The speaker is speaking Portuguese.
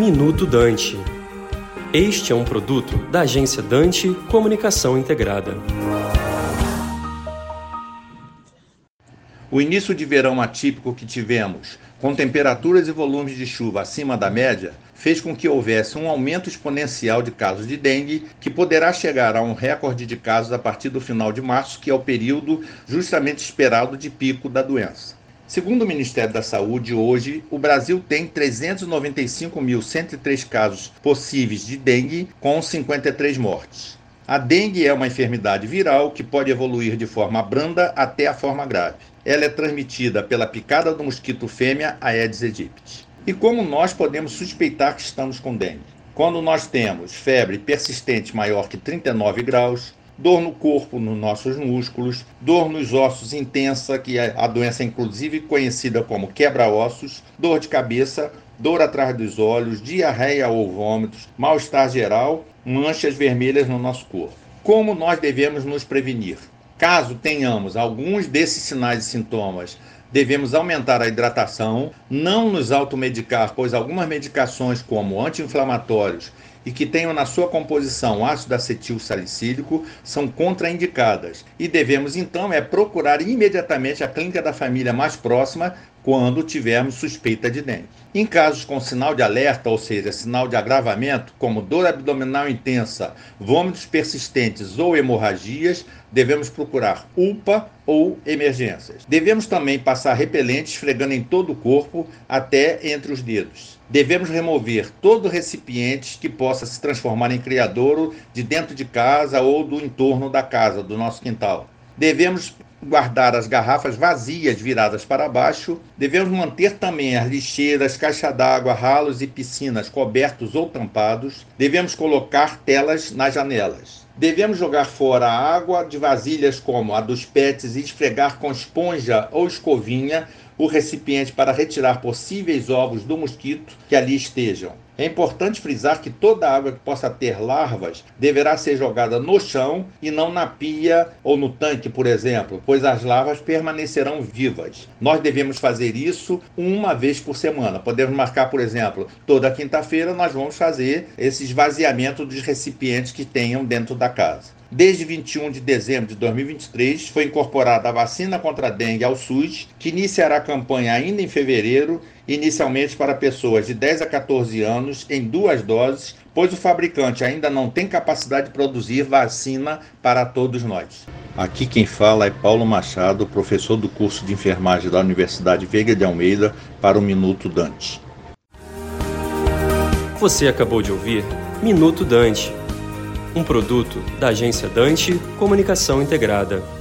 Minuto Dante. Este é um produto da agência Dante Comunicação Integrada. O início de verão atípico que tivemos, com temperaturas e volumes de chuva acima da média, fez com que houvesse um aumento exponencial de casos de dengue, que poderá chegar a um recorde de casos a partir do final de março, que é o período justamente esperado de pico da doença. Segundo o Ministério da Saúde, hoje o Brasil tem 395.103 casos possíveis de dengue, com 53 mortes. A dengue é uma enfermidade viral que pode evoluir de forma branda até a forma grave. Ela é transmitida pela picada do mosquito fêmea Aedes aegypti. E como nós podemos suspeitar que estamos com dengue? Quando nós temos febre persistente maior que 39 graus, dor no corpo, nos nossos músculos, dor nos ossos intensa, que é a doença inclusive conhecida como quebra-ossos, dor de cabeça, dor atrás dos olhos, diarreia ou vômitos, mal-estar geral, manchas vermelhas no nosso corpo. Como nós devemos nos prevenir? Caso tenhamos alguns desses sinais e sintomas, devemos aumentar a hidratação, não nos automedicar, pois algumas medicações, como anti-inflamatórios e que tenham na sua composição ácido acetil salicílico são contraindicadas. E devemos então é procurar imediatamente a clínica da família mais próxima quando tivermos suspeita de dengue. Em casos com sinal de alerta, ou seja, sinal de agravamento, como dor abdominal intensa, vômitos persistentes ou hemorragias, devemos procurar UPA ou emergências. Devemos também passar repelente esfregando em todo o corpo até entre os dedos. Devemos remover todo recipiente que possa se transformar em criadouro de dentro de casa ou do entorno da casa, do nosso quintal. Devemos guardar as garrafas vazias viradas para baixo. Devemos manter também as lixeiras, caixa d'água, ralos e piscinas cobertos ou tampados. Devemos colocar telas nas janelas. Devemos jogar fora a água de vasilhas como a dos pets e esfregar com esponja ou escovinha o recipiente para retirar possíveis ovos do mosquito que ali estejam. É importante frisar que toda água que possa ter larvas deverá ser jogada no chão e não na pia ou no tanque, por exemplo, pois as larvas permanecerão vivas. Nós devemos fazer isso uma vez por semana. Podemos marcar, por exemplo, toda quinta-feira nós vamos fazer esse esvaziamento dos recipientes que tenham dentro da casa. Desde 21 de dezembro de 2023, foi incorporada a vacina contra a dengue ao SUS, que iniciará a campanha ainda em fevereiro, inicialmente para pessoas de 10 a 14 anos, em duas doses, pois o fabricante ainda não tem capacidade de produzir vacina para todos nós. Aqui quem fala é Paulo Machado, professor do curso de enfermagem da Universidade Veiga de Almeida, para o Minuto Dante. Você acabou de ouvir Minuto Dante um produto da agência Dante Comunicação Integrada.